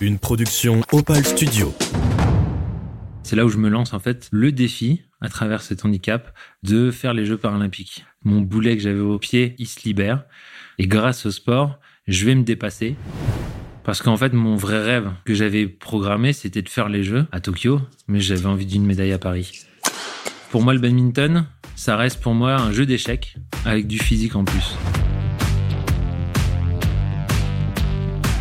Une production Opal Studio. C'est là où je me lance en fait le défi, à travers cet handicap, de faire les Jeux paralympiques. Mon boulet que j'avais au pied, il se libère. Et grâce au sport, je vais me dépasser. Parce qu'en fait, mon vrai rêve que j'avais programmé, c'était de faire les Jeux à Tokyo, mais j'avais envie d'une médaille à Paris. Pour moi, le badminton, ça reste pour moi un jeu d'échecs avec du physique en plus.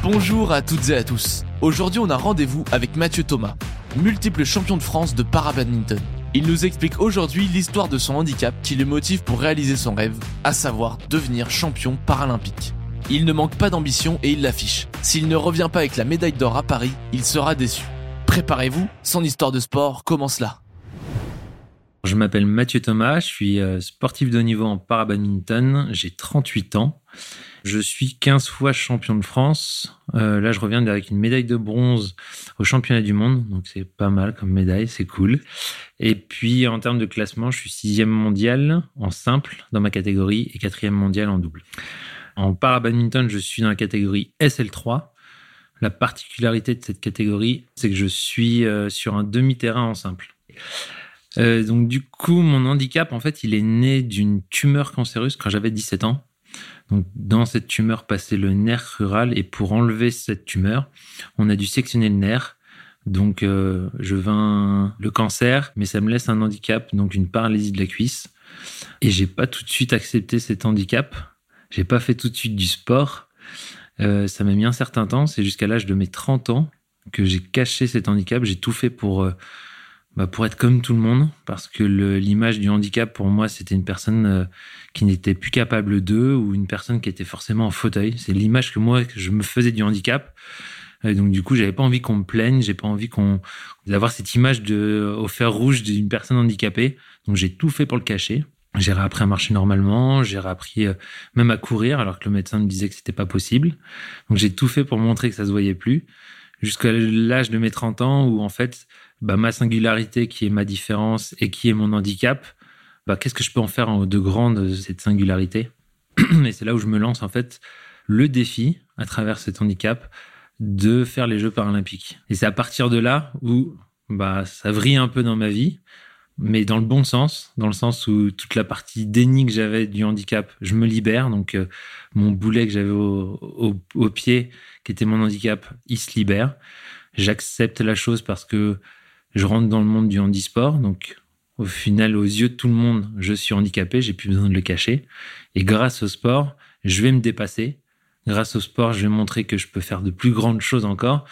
Bonjour à toutes et à tous. Aujourd'hui, on a rendez-vous avec Mathieu Thomas, multiple champion de France de para-badminton. Il nous explique aujourd'hui l'histoire de son handicap qui le motive pour réaliser son rêve, à savoir devenir champion paralympique. Il ne manque pas d'ambition et il l'affiche. S'il ne revient pas avec la médaille d'or à Paris, il sera déçu. Préparez-vous, son histoire de sport commence là. Je m'appelle Mathieu Thomas, je suis euh, sportif de niveau en para-badminton, j'ai 38 ans. Je suis 15 fois champion de France. Euh, là, je reviens avec une médaille de bronze au championnat du monde, donc c'est pas mal comme médaille, c'est cool. Et puis en termes de classement, je suis sixième mondial en simple dans ma catégorie et quatrième mondial en double. En para-badminton, je suis dans la catégorie SL3. La particularité de cette catégorie, c'est que je suis euh, sur un demi-terrain en simple. Euh, donc du coup, mon handicap, en fait, il est né d'une tumeur cancéreuse quand j'avais 17 ans. Donc dans cette tumeur passait le nerf rural et pour enlever cette tumeur, on a dû sectionner le nerf. Donc euh, je vins le cancer, mais ça me laisse un handicap, donc une paralysie de la cuisse. Et j'ai pas tout de suite accepté cet handicap. J'ai pas fait tout de suite du sport. Euh, ça m'a mis un certain temps. C'est jusqu'à l'âge de mes 30 ans que j'ai caché cet handicap. J'ai tout fait pour euh, bah, pour être comme tout le monde, parce que l'image du handicap pour moi, c'était une personne euh, qui n'était plus capable d'eux ou une personne qui était forcément en fauteuil. C'est l'image que moi je me faisais du handicap. Et donc du coup, j'avais pas envie qu'on me plaigne, j'ai pas envie qu'on d'avoir cette image de au fer rouge d'une personne handicapée. Donc j'ai tout fait pour le cacher. J'ai réappris à marcher normalement, j'ai réappris euh, même à courir alors que le médecin me disait que c'était pas possible. Donc j'ai tout fait pour montrer que ça se voyait plus jusqu'à l'âge de mes 30 ans où en fait bah, ma singularité qui est ma différence et qui est mon handicap, bah, qu'est-ce que je peux en faire de grand de cette singularité? Et c'est là où je me lance en fait le défi à travers cet handicap de faire les Jeux paralympiques. Et c'est à partir de là où bah, ça vrille un peu dans ma vie, mais dans le bon sens, dans le sens où toute la partie déni que j'avais du handicap, je me libère. Donc euh, mon boulet que j'avais au, au pied, qui était mon handicap, il se libère. J'accepte la chose parce que je rentre dans le monde du handisport. Donc, au final, aux yeux de tout le monde, je suis handicapé, j'ai plus besoin de le cacher. Et grâce au sport, je vais me dépasser. Grâce au sport, je vais montrer que je peux faire de plus grandes choses encore.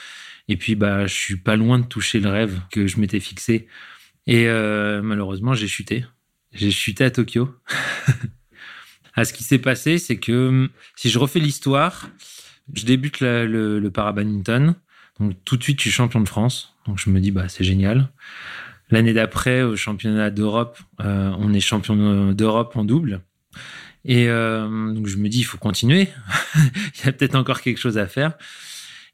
Et puis, bah, je suis pas loin de toucher le rêve que je m'étais fixé. Et euh, malheureusement, j'ai chuté. J'ai chuté à Tokyo. à ce qui s'est passé, c'est que si je refais l'histoire, je débute le, le, le para-badminton. Donc tout de suite, je suis champion de France. Donc je me dis, bah c'est génial. L'année d'après, au championnat d'Europe, euh, on est champion d'Europe en double. Et euh, donc je me dis, il faut continuer. il y a peut-être encore quelque chose à faire.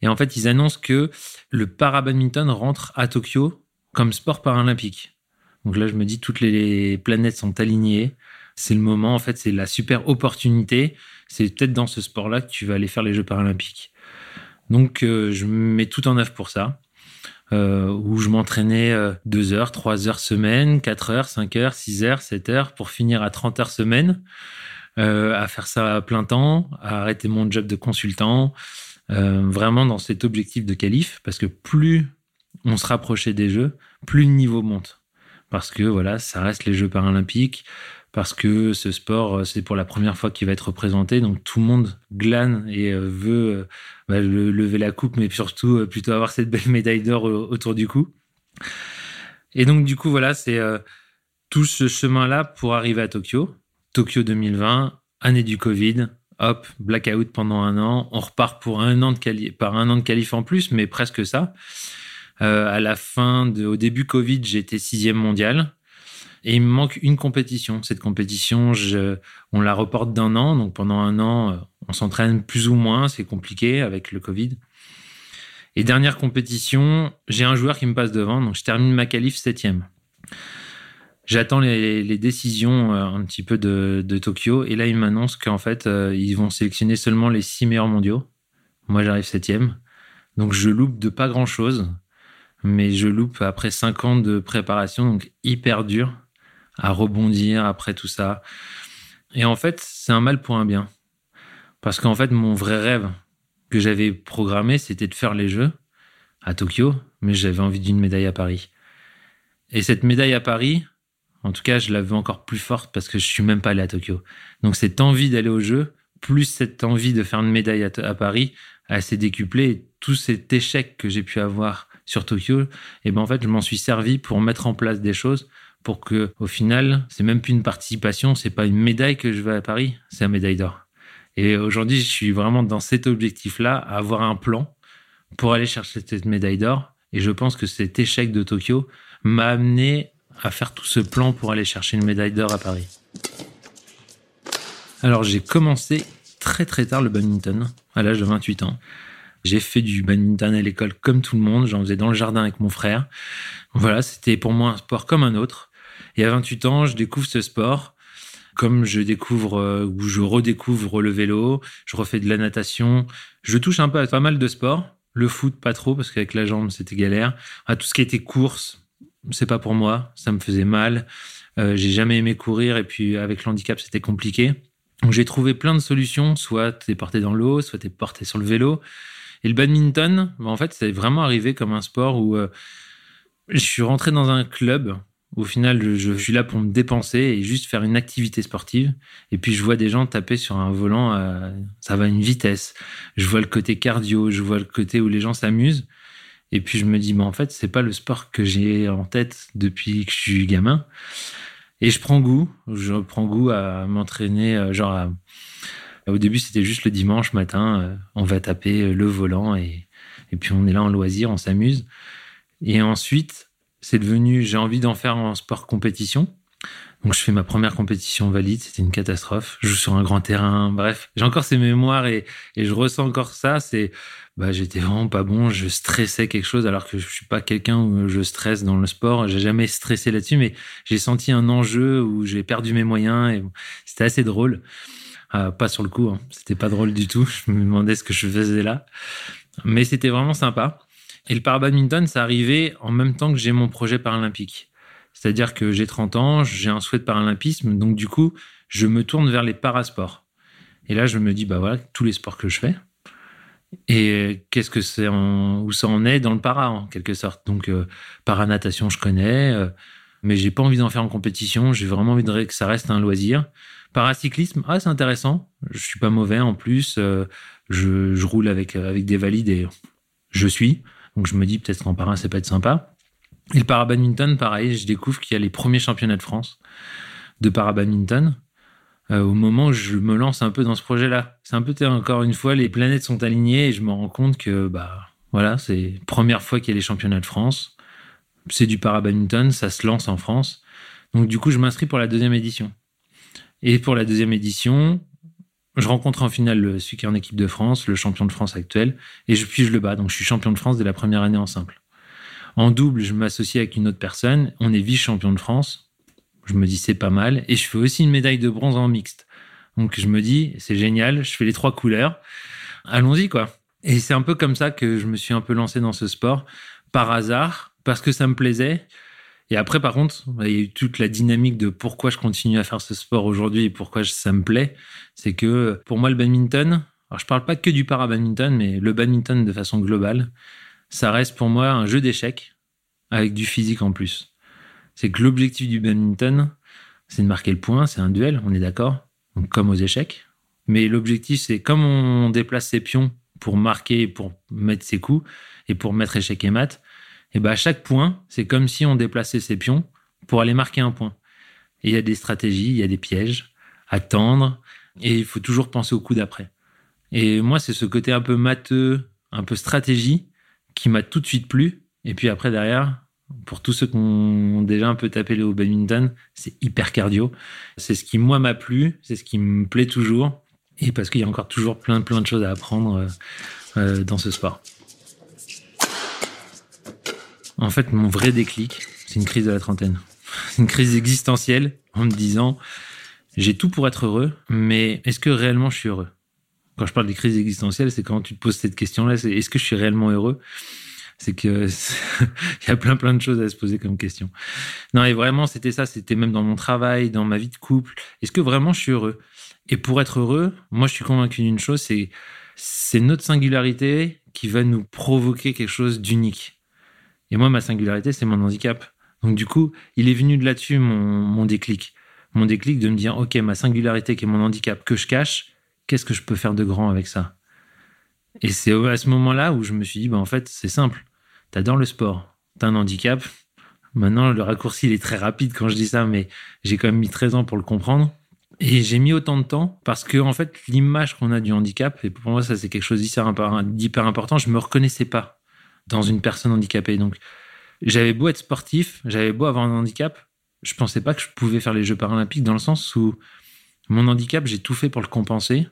Et en fait, ils annoncent que le para-badminton rentre à Tokyo comme sport paralympique. Donc là, je me dis, toutes les planètes sont alignées. C'est le moment, en fait, c'est la super opportunité. C'est peut-être dans ce sport-là que tu vas aller faire les Jeux paralympiques. Donc, euh, je mets tout en œuvre pour ça. Euh, où je m'entraînais 2 euh, heures, 3 heures semaine, 4 heures, 5 heures, 6 heures, 7 heures pour finir à 30 heures semaine, à faire ça à plein temps, à arrêter mon job de consultant, vraiment dans cet objectif de qualif, parce que plus on se rapprochait des Jeux, plus le niveau monte. Parce que voilà, ça reste les Jeux paralympiques, parce que ce sport, euh, c'est pour la première fois qu'il va être représenté. Donc tout le monde glane et euh, veut euh, bah, lever la coupe, mais surtout plutôt avoir cette belle médaille d'or autour du cou. Et donc du coup, voilà, c'est tout ce chemin-là pour arriver à Tokyo. Tokyo 2020, année du Covid. Hop, blackout pendant un an. On repart pour un an de quali par un an de qualif en plus, mais presque ça. À la fin, de, au début Covid, j'étais sixième mondial. Et il me manque une compétition. Cette compétition, on la reporte d'un an. Donc pendant un an, euh, on s'entraîne plus ou moins. C'est compliqué avec le Covid. Et dernière compétition, j'ai un joueur qui me passe devant. Donc je termine ma qualif septième. J'attends les, décisions euh, un petit peu de, Tokyo. Et là, ils m'annoncent qu'en fait, euh, ils vont sélectionner seulement les six meilleurs mondiaux. Moi, j'arrive septième. Donc je loupe de pas grand chose, mais je loupe après cinq ans de préparation, donc hyper dur à rebondir après tout ça. Et en fait, c'est un mal pour un bien. Parce qu'en fait, mon vrai rêve que j'avais programmé, c'était de faire les Jeux à Tokyo, mais j'avais envie d'une médaille à Paris. Et cette médaille à Paris, en tout cas, je la veux encore plus forte parce que je suis même pas allé à Tokyo. Donc cette envie d'aller aux Jeux, plus cette envie de faire une médaille à, Paris, elle s'est décuplée. Et tout cet échec que j'ai pu avoir sur Tokyo, et ben en fait, je m'en suis servi pour mettre en place des choses pour que, au final, c'est même plus une participation, c'est pas une médaille que je veux à Paris, c'est une médaille d'or. Et aujourd'hui, je suis vraiment dans cet objectif-là, à avoir un plan pour aller chercher cette médaille d'or. Et je pense que cet échec de Tokyo m'a amené à faire tout ce plan pour aller chercher une médaille d'or à Paris. Alors j'ai commencé très très tard le badminton, à l'âge de 28 ans. J'ai fait du badminton à l'école comme tout le monde, j'en faisais dans le jardin avec mon frère. Voilà, c'était pour moi un sport comme un autre. Et à 28 ans, je découvre ce sport comme je découvre euh, ou je redécouvre le vélo, je refais de la natation, je touche un peu à pas mal de sports. Le foot, pas trop, parce qu'avec la jambe, c'était galère. À tout ce qui était course, c'est pas pour moi, ça me faisait mal. Euh, j'ai jamais aimé courir et puis avec l'handicap, c'était compliqué. Donc j'ai trouvé plein de solutions, soit t'es porté dans l'eau, soit t'es porté sur le vélo. Et le badminton, bah, en fait, c'est vraiment arrivé comme un sport où euh, je suis rentré dans un club au final, je, suis là pour me dépenser et juste faire une activité sportive. Et puis, je vois des gens taper sur un volant, ça va à une vitesse. Je vois le côté cardio, je vois le côté où les gens s'amusent. Et puis, je me dis, mais en fait, c'est pas le sport que j'ai en tête depuis que je suis gamin. Et je prends goût, je prends goût à m'entraîner, euh, genre, au début, c'était juste le dimanche matin, euh, on va taper le volant et, et puis on est là en loisir, on s'amuse. Et ensuite, c'est devenu, j'ai envie d'en faire en sport compétition. Donc je fais ma première compétition valide, c'était une catastrophe. Je joue sur un grand terrain, bref, j'ai encore ces mémoires et, et je ressens encore ça. C'est, bah j'étais vraiment pas bon, je stressais quelque chose alors que je suis pas quelqu'un où je stresse dans le sport. J'ai jamais stressé là-dessus, mais j'ai senti un enjeu où j'ai perdu mes moyens et c'était assez drôle. Euh, pas sur le coup, hein. c'était pas drôle du tout. Je me demandais ce que je faisais là, mais c'était vraiment sympa. Et le parabadminton, ça arrivait en même temps que j'ai mon projet paralympique. C'est-à-dire que j'ai 30 ans, j'ai un souhait de paralympisme, donc du coup, je me tourne vers les parasports. Et là, je me dis, bah voilà, tous les sports que je fais. Et qu'est-ce que c'est, où ça en est dans le para, en quelque sorte. Donc, euh, paranatation, je connais, euh, mais j'ai pas envie d'en faire en compétition. J'ai vraiment envie que ça reste un loisir. Paracyclisme, ah, c'est intéressant. Je suis pas mauvais en plus. Euh, je, roule avec, avec des valides et je suis. Donc je me dis peut-être qu'en parrain, ça peut être sympa. Et le parabadminton, pareil, je découvre qu'il y a les premiers championnats de France de parabadminton. Euh, au moment où je me lance un peu dans ce projet-là. C'est un peu, encore une fois, les planètes sont alignées et je me rends compte que, bah, voilà, c'est première fois qu'il y a les championnats de France. C'est du parabadminton, ça se lance en France. Donc, du coup, je m'inscris pour la deuxième édition. Et pour la deuxième édition, je rencontre en finale celui qui est en équipe de France, le champion de France actuel, et je, puis je le bats. Donc je suis champion de France dès la première année en simple. En double, je m'associe avec une autre personne, on est vice-champion de France. Je me dis c'est pas mal, et je fais aussi une médaille de bronze en mixte. Donc je me dis c'est génial, je fais les trois couleurs, allons-y quoi. Et c'est un peu comme ça que je me suis un peu lancé dans ce sport, par hasard, parce que ça me plaisait, et après, par contre, il y a eu toute la dynamique de pourquoi je continue à faire ce sport aujourd'hui et pourquoi ça me plaît. C'est que pour moi, le badminton, alors je parle pas que du para-badminton, mais le badminton de façon globale, ça reste pour moi un jeu d'échecs avec du physique en plus. C'est que l'objectif du badminton, c'est de marquer le point, c'est un duel, on est d'accord, comme aux échecs. Mais l'objectif, c'est comme on déplace ses pions pour marquer, pour mettre ses coups et pour mettre échec et mat, et ben à chaque point, c'est comme si on déplaçait ses pions pour aller marquer un point. Et il y a des stratégies, il y a des pièges, attendre, et il faut toujours penser au coup d'après. Et moi, c'est ce côté un peu matheux, un peu stratégie, qui m'a tout de suite plu. Et puis après, derrière, pour tous ceux qui ont déjà un peu tapé le badminton, c'est hyper cardio. C'est ce qui, moi, m'a plu, c'est ce qui me plaît toujours. Et parce qu'il y a encore toujours plein, plein de choses à apprendre euh, euh, dans ce sport. En fait, mon vrai déclic, c'est une crise de la trentaine. une crise existentielle en me disant, j'ai tout pour être heureux, mais est-ce que réellement je suis heureux? Quand je parle des crises existentielles, c'est quand tu te poses cette question-là, c'est est-ce que je suis réellement heureux? C'est que il y a plein plein de choses à se poser comme question. Non et vraiment c'était ça, c'était même dans mon travail, dans ma vie de couple. Est-ce que vraiment je suis heureux? Et pour être heureux, moi je suis convaincu d'une chose, c'est c'est notre singularité qui va nous provoquer quelque chose d'unique. Et moi ma singularité c'est mon handicap. Donc du coup, il est venu de là-dessus mon, déclic. Mon déclic de me dire OK, ma singularité qui est mon handicap que je cache, qu'est-ce que je peux faire de grand avec ça? Et c'est à ce moment-là où je me suis dit bah en fait, c'est simple t'adores le sport, t'as un handicap. Maintenant, le raccourci, il est très rapide quand je dis ça, mais j'ai quand même mis 13 ans pour le comprendre. Et j'ai mis autant de temps parce que, en fait, l'image qu'on a du handicap, et pour moi, ça, c'est quelque chose d'hyper important, je me reconnaissais pas dans une personne handicapée. Donc, j'avais beau être sportif, j'avais beau avoir un handicap, je pensais pas que je pouvais faire les Jeux paralympiques dans le sens où mon handicap, j'ai tout fait pour le compenser.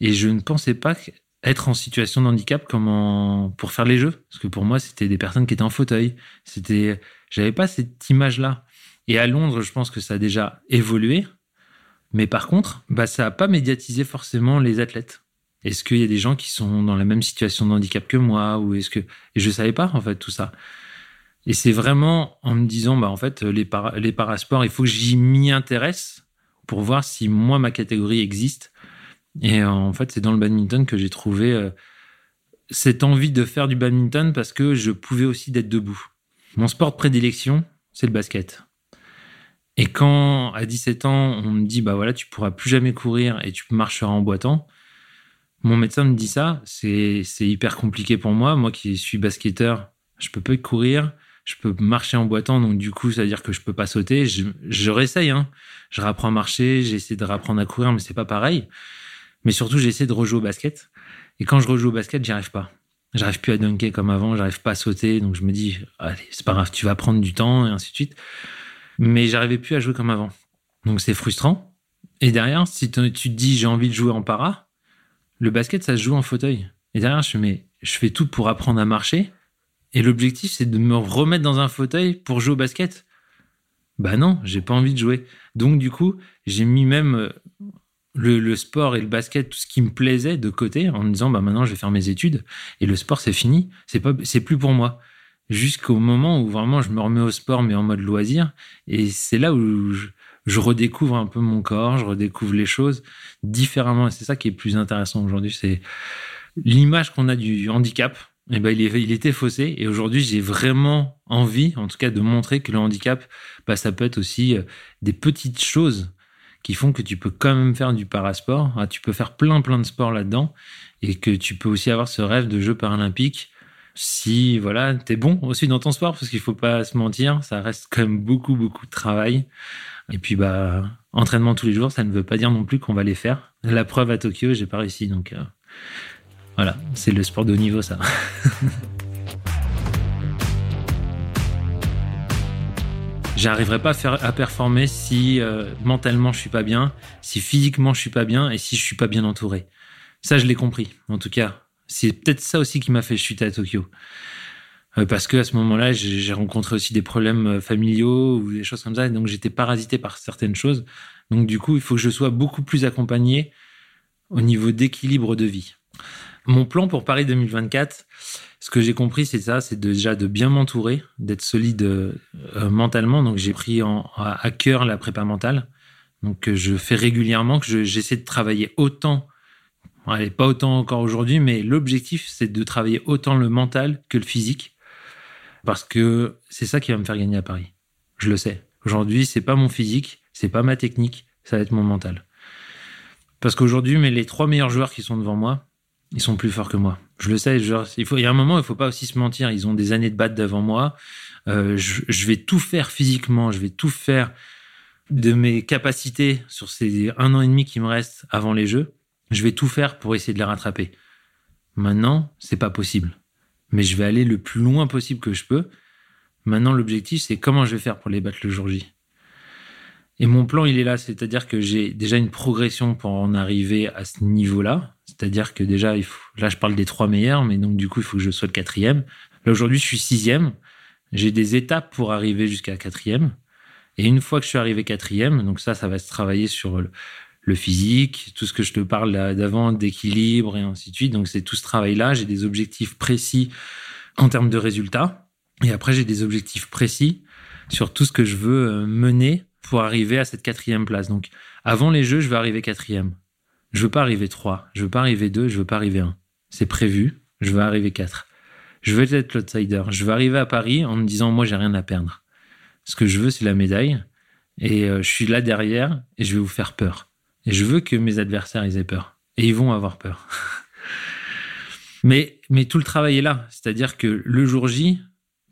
Et je ne pensais pas être en situation de handicap pour faire les jeux parce que pour moi c'était des personnes qui étaient en fauteuil c'était j'avais pas cette image là et à Londres je pense que ça a déjà évolué mais par contre bah ça a pas médiatisé forcément les athlètes est-ce qu'il y a des gens qui sont dans la même situation de handicap que moi ou est-ce que et je savais pas en fait tout ça et c'est vraiment en me disant bah en fait les les parasports il faut que j'y m'y intéresse pour voir si moi ma catégorie existe et en fait, c'est dans le badminton que j'ai trouvé euh, cette envie de faire du badminton parce que je pouvais aussi d'être debout. Mon sport de prédilection, c'est le basket. Et quand, à 17 ans, on me dit, bah voilà, tu pourras plus jamais courir et tu marcheras en boitant, mon médecin me dit ça, c'est, hyper compliqué pour moi. Moi qui suis basketteur, je peux pas courir, je peux marcher en boitant, donc du coup, ça veut dire que je peux pas sauter. Je, je réessaye, hein. Je rapprends à marcher, j'essaie de rapprendre à courir, mais c'est pas pareil. Mais surtout, j'ai essayé de rejouer au basket. Et quand je rejoue au basket, j'y arrive pas. J'arrive plus à dunker comme avant, j'arrive pas à sauter. Donc je me dis, allez, c'est pas grave, tu vas prendre du temps et ainsi de suite. Mais j'arrivais plus à jouer comme avant. Donc c'est frustrant. Et derrière, si tu te dis, j'ai envie de jouer en para, le basket, ça se joue en fauteuil. Et derrière, je, mets, je fais tout pour apprendre à marcher. Et l'objectif, c'est de me remettre dans un fauteuil pour jouer au basket. Bah non, j'ai pas envie de jouer. Donc du coup, j'ai mis même le, sport et le basket, tout ce qui me plaisait de côté, en me disant bah maintenant je vais faire mes études et le sport c'est fini, c'est pas c'est plus pour moi. Jusqu'au moment où vraiment je me remets au sport mais en mode loisir et c'est là où je, redécouvre un peu mon corps, je redécouvre les choses différemment et c'est ça qui est plus intéressant aujourd'hui, c'est l'image qu'on a du handicap. Et ben il, est, il était faussé et aujourd'hui j'ai vraiment envie, en tout cas, de montrer que le handicap, bah, ça peut être aussi euh, des petites choses qui font que tu peux quand même faire du parasport. Ah, tu peux faire plein plein de sports là-dedans et que tu peux aussi avoir ce rêve de Jeux paralympiques si voilà t'es bon aussi dans ton sport parce qu'il faut pas se mentir, ça reste quand même beaucoup beaucoup de travail. Et puis bah entraînement tous les jours, ça ne veut pas dire non plus qu'on va les faire. La preuve à Tokyo, j'ai pas réussi donc euh, voilà, c'est le sport de haut niveau ça. j'arriverai pas à, performer si euh, mentalement je suis pas bien, si physiquement je suis pas bien et si je suis pas bien entouré. Ça, je l'ai compris. En tout cas, c'est peut-être ça aussi qui m'a fait chuter à Tokyo. Euh, parce que à ce moment-là, j'ai rencontré aussi des problèmes euh, familiaux ou des choses comme ça, et donc j'étais parasité par certaines choses. Donc du coup, il faut que je sois beaucoup plus accompagné au niveau d'équilibre de vie. Mon plan pour Paris 2024, ce que j'ai compris, c'est ça, c'est déjà de bien m'entourer, d'être solide euh, mentalement. Donc j'ai pris en, à cœur la prépa mentale. Donc je fais régulièrement, que j'essaie de travailler autant. Allez, pas autant encore aujourd'hui, mais l'objectif, c'est de travailler autant le mental que le physique. Parce que c'est ça qui va me faire gagner à Paris. Je le sais. Aujourd'hui, c'est pas mon physique, c'est pas ma technique, ça va être mon mental. Parce qu'aujourd'hui, mais les trois meilleurs joueurs qui sont devant moi, ils sont plus forts que moi. Je le sais. Il faut, y a un moment, il faut pas aussi se mentir. Ils ont des années de batte devant moi. Euh, je, je, vais tout faire physiquement. Je vais tout faire de mes capacités sur ces un an et demi qui me reste avant les Jeux. Je vais tout faire pour essayer de les rattraper. Maintenant, c'est pas possible. Mais je vais aller le plus loin possible que je peux. Maintenant, l'objectif, c'est comment je vais faire pour les battre le jour J. Et mon plan, il est là, c'est-à-dire que j'ai déjà une progression pour en arriver à ce niveau-là. C'est-à-dire que déjà, là, je parle des trois meilleurs, mais donc du coup, il faut que je sois le quatrième. Là, aujourd'hui, je suis sixième. J'ai des étapes pour arriver jusqu'à quatrième. Et une fois que je suis arrivé quatrième, donc ça, ça va se travailler sur le physique, tout ce que je te parle d'avant, d'équilibre et ainsi de suite. Donc c'est tout ce travail-là. J'ai des objectifs précis en termes de résultats. Et après, j'ai des objectifs précis sur tout ce que je veux euh, mener pour arriver à cette quatrième place. Donc avant les Jeux, je veux arriver quatrième. Je veux pas arriver trois. Je veux pas arriver deux. Je veux pas arriver un. C'est prévu. Je veux arriver quatre. Je veux être l'outsider. Je veux arriver à Paris en me disant, moi, j'ai rien à perdre. Ce que je veux, c'est la médaille. Et euh, je suis là derrière et je vais vous faire peur. Et je veux que mes adversaires, aient peur. Et ils vont avoir peur. mais, mais tout le travail est là. C'est-à-dire que le jour J,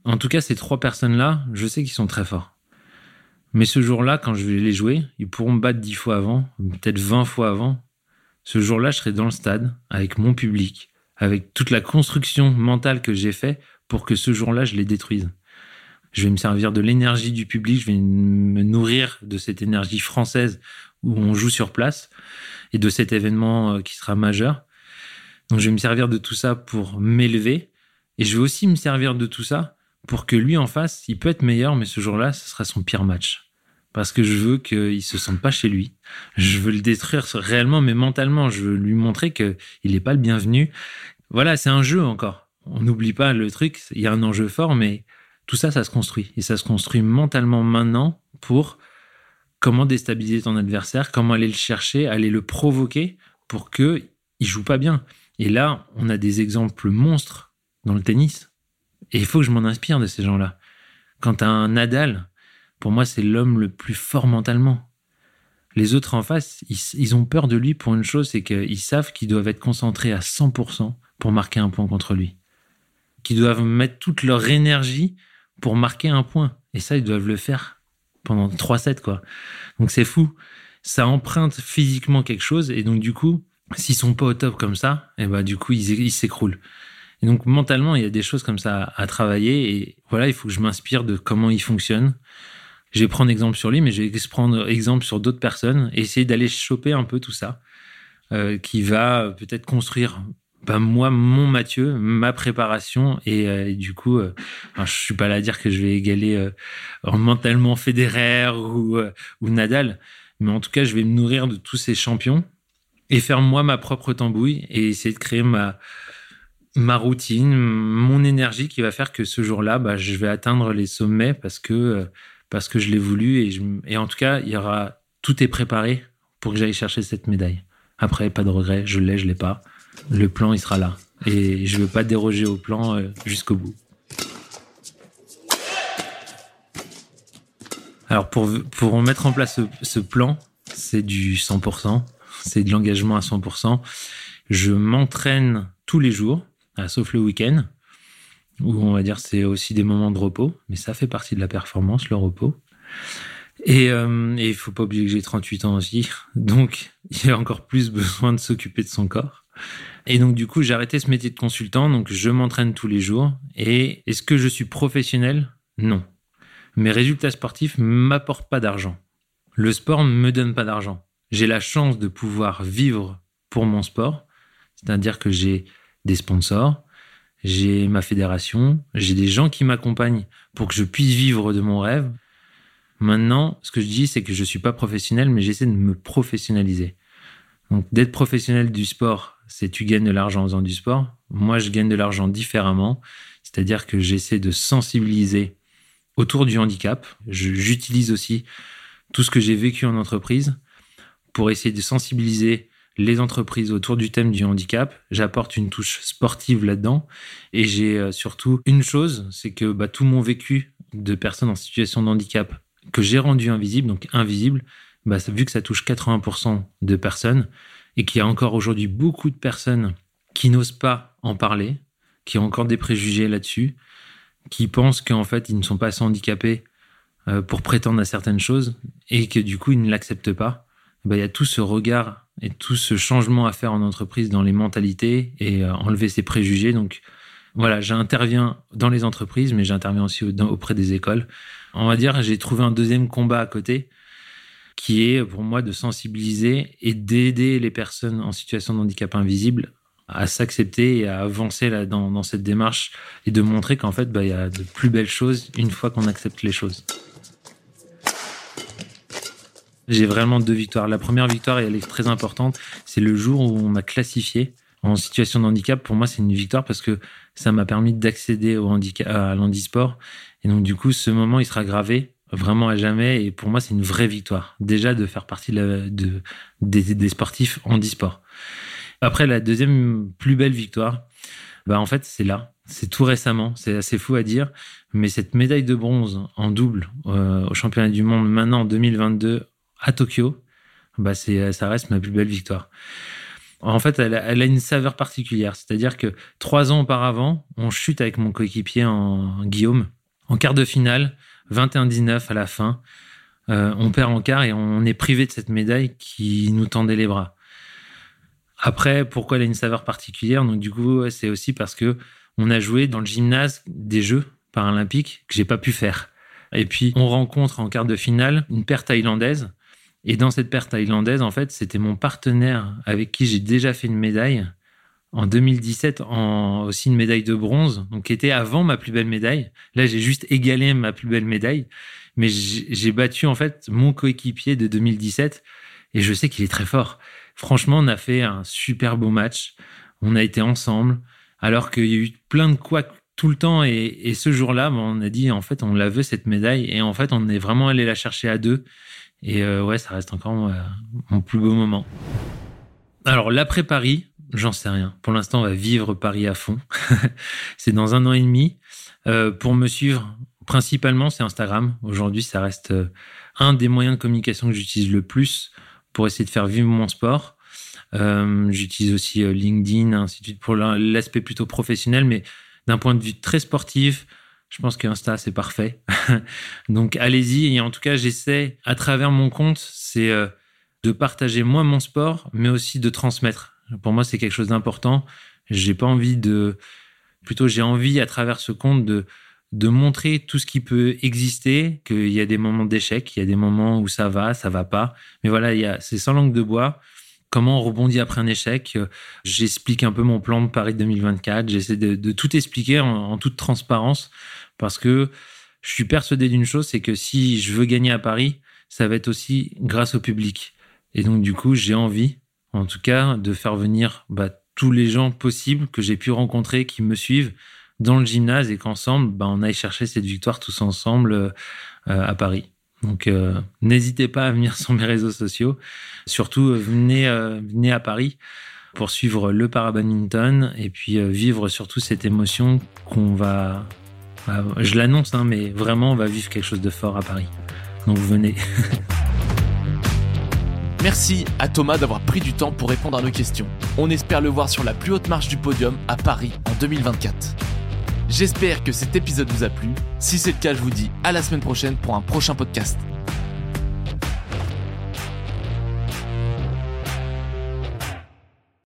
en tout cas, ces trois personnes-là, je sais qu'ils sont très forts. Mais ce jour-là, quand je vais les jouer, ils pourront me battre dix fois avant, peut-être vingt fois avant. Ce jour-là, je serai dans le stade, avec mon public, avec toute la construction mentale que j'ai fait pour que ce jour-là, je les détruise. Je vais me servir de l'énergie du public, je vais me nourrir de cette énergie française où on joue sur place et de cet événement euh, qui sera majeur. Donc je vais me servir de tout ça pour m'élever et je vais aussi me servir de tout ça pour que lui en face, il peut être meilleur, mais ce jour-là, ce sera son pire match. Parce que je veux qu'il se sente pas chez lui. Je veux le détruire réellement, mais mentalement, je veux lui montrer qu'il n'est pas le bienvenu. Voilà, c'est un jeu encore. On n'oublie pas le truc. Il y a un enjeu fort, mais tout ça, ça se construit. Et ça se construit mentalement maintenant pour comment déstabiliser ton adversaire, comment aller le chercher, aller le provoquer pour que il joue pas bien. Et là, on a des exemples monstres dans le tennis. Et il faut que je m'en inspire de ces gens-là. Quand un Nadal, pour moi, c'est l'homme le plus fort mentalement. Les autres en face, ils, ont peur de lui pour une chose, c'est qu'ils savent qu'ils doivent être concentrés à 100% pour marquer un point contre lui. Qu'ils doivent mettre toute leur énergie pour marquer un point. Et ça, ils doivent le faire pendant 3 sets, quoi. Donc c'est fou. Ça emprunte physiquement quelque chose, et donc du coup, s'ils sont pas au top comme ça, et eh ben du coup, ils s'écroulent. Et donc mentalement, il y a des choses comme ça à travailler, et voilà, il faut que je m'inspire de comment ils fonctionnent. Je vais prendre exemple sur lui, mais je vais prendre exemple sur d'autres personnes, et essayer d'aller choper un peu tout ça, euh, qui va peut-être construire bah, moi, mon Mathieu, ma préparation, et, euh, du coup, euh, je suis pas là à dire que je vais égaler euh, mentalement Federer ou, ou Nadal, mais en tout cas, je vais me nourrir de tous ces champions et faire moi ma propre tambouille et essayer de créer ma ma routine, mon énergie qui va faire que ce jour-là, bah, je vais atteindre les sommets parce que parce que je l'ai voulu et, et en tout cas, il y aura tout est préparé pour que j'aille chercher cette médaille. Après, pas de regret, je l'ai, je l'ai pas le plan, il sera là. Et je ne veux pas déroger au plan euh, jusqu'au bout. Alors pour, pour mettre en place ce, plan, c'est du 100%, c'est de l'engagement à 100%. Je m'entraîne tous les jours, sauf le week-end, où on va dire c'est aussi des moments de repos, mais ça fait partie de la performance, le repos. Et, euh, il faut pas oublier que j'ai 38 ans aussi, donc il y a encore plus besoin de s'occuper de son corps. Et donc, du coup, j'ai arrêté ce métier de consultant. Donc, je m'entraîne tous les jours. Et est-ce que je suis professionnel? Non. Mes résultats sportifs m'apportent pas d'argent. Le sport ne me donne pas d'argent. J'ai la chance de pouvoir vivre pour mon sport. C'est-à-dire que j'ai des sponsors, j'ai ma fédération, j'ai des gens qui m'accompagnent pour que je puisse vivre de mon rêve. Maintenant, ce que je dis, c'est que je ne suis pas professionnel, mais j'essaie de me professionnaliser. Donc, d'être professionnel du sport, c'est tu gagnes de l'argent en faisant du sport. Moi, je gagne de l'argent différemment. C'est-à-dire que j'essaie de sensibiliser autour du handicap. J'utilise aussi tout ce que j'ai vécu en entreprise pour essayer de sensibiliser les entreprises autour du thème du handicap. J'apporte une touche sportive là-dedans. Et j'ai euh, surtout une chose, c'est que bah, tout mon vécu de personnes en situation de handicap que j'ai rendu invisible, donc invisible, bah, vu que ça touche 80% de personnes, et qu'il y a encore aujourd'hui beaucoup de personnes qui n'osent pas en parler, qui ont encore des préjugés là-dessus, qui pensent qu'en fait ils ne sont pas assez handicapés euh, pour prétendre à certaines choses et que du coup ils ne l'acceptent pas. Bah, il y a tout ce regard et tout ce changement à faire en entreprise dans les mentalités et euh, enlever ces préjugés. Donc voilà, j'interviens dans les entreprises, mais j'interviens aussi auprès des écoles. On va dire, j'ai trouvé un deuxième combat à côté qui est pour moi de sensibiliser et d'aider les personnes en situation de handicap invisible à s'accepter et à avancer là dans, dans, cette démarche et de montrer qu'en fait, bah, il y a de plus belles choses une fois qu'on accepte les choses. J'ai vraiment deux victoires. La première victoire, et elle est très importante, c'est le jour où on m'a classifié en situation de handicap. Pour moi, c'est une victoire parce que ça m'a permis d'accéder au handicap, à l'handisport. Et donc, du coup, ce moment, il sera gravé vraiment à jamais. Et pour moi, c'est une vraie victoire. Déjà, de faire partie de, de des, sportifs handisport. Après, la deuxième plus belle victoire, bah, en fait, c'est là. C'est tout récemment. C'est assez fou à dire. Mais cette médaille de bronze en double euh, au championnat du monde maintenant en 2022 à Tokyo, bah, c'est, ça reste ma plus belle victoire. En fait, elle a une saveur particulière. C'est-à-dire que trois ans auparavant, on chute avec mon coéquipier en Guillaume en quart de finale 21-19 à la fin. Euh, on perd en quart et on est privé de cette médaille qui nous tendait les bras. Après, pourquoi elle a une saveur particulière? Donc du coup, c'est aussi parce que on a joué dans le gymnase des Jeux paralympiques que j'ai pas pu faire. Et puis on rencontre en quart de finale une paire thaïlandaise. Et dans cette paire thaïlandaise, en fait, c'était mon partenaire avec qui j'ai déjà fait une médaille en 2017 en aussi une médaille de bronze, donc qui était avant ma plus belle médaille. Là, j'ai juste égalé ma plus belle médaille, mais j'ai battu en fait mon coéquipier de 2017 et je sais qu'il est très fort. Franchement, on a fait un super beau match. On a été ensemble, alors qu'il y a eu plein de couacs tout le temps. Et, ce jour-là, on a dit en fait, on la veut cette médaille, et en fait, on est vraiment allé la chercher à deux. Et euh, ouais, ça reste encore euh, mon plus beau moment. Alors l'après Paris, J'en sais rien. Pour l'instant, on va vivre Paris à fond. c'est dans un an et demi. Euh, pour me suivre, principalement, c'est Instagram. Aujourd'hui, ça reste euh, un des moyens de communication que j'utilise le plus pour essayer de faire vivre mon sport. Euh, j'utilise aussi LinkedIn, ainsi de suite, pour l'aspect plutôt professionnel, mais d'un point de vue très sportif, je pense qu'Insta, c'est parfait. Donc, allez-y. Et en tout cas, j'essaie, à travers mon compte, c'est de partager moi mon sport, mais aussi de transmettre pour moi, c'est quelque chose d'important. J'ai pas envie de, plutôt, j'ai envie à travers ce compte de, de montrer tout ce qui peut exister, qu'il y a des moments d'échec, il y a des moments où ça va, ça va pas. Mais voilà, il y a, c'est sans langue de bois. Comment on rebondit après un échec? J'explique un peu mon plan de Paris 2024. J'essaie de, tout expliquer en, en, toute transparence parce que je suis persuadé d'une chose, c'est que si je veux gagner à Paris, ça va être aussi grâce au public. Et donc, du coup, j'ai envie en tout cas, de faire venir bah, tous les gens possibles que j'ai pu rencontrer qui me suivent dans le gymnase et qu'ensemble, bah, on aille chercher cette victoire tous ensemble euh, à Paris. Donc, euh, n'hésitez pas à venir sur mes réseaux sociaux. Surtout, euh, venez, venez à Paris pour suivre le parabadminton et puis vivre surtout cette émotion qu'on va. Bah, je l'annonce, hein, mais vraiment, on va vivre quelque chose de fort à Paris. Donc, venez. Merci à Thomas d'avoir pris du temps pour répondre à nos questions. On espère le voir sur la plus haute marche du podium à Paris en 2024. J'espère que cet épisode vous a plu. Si c'est le cas, je vous dis à la semaine prochaine pour un prochain podcast.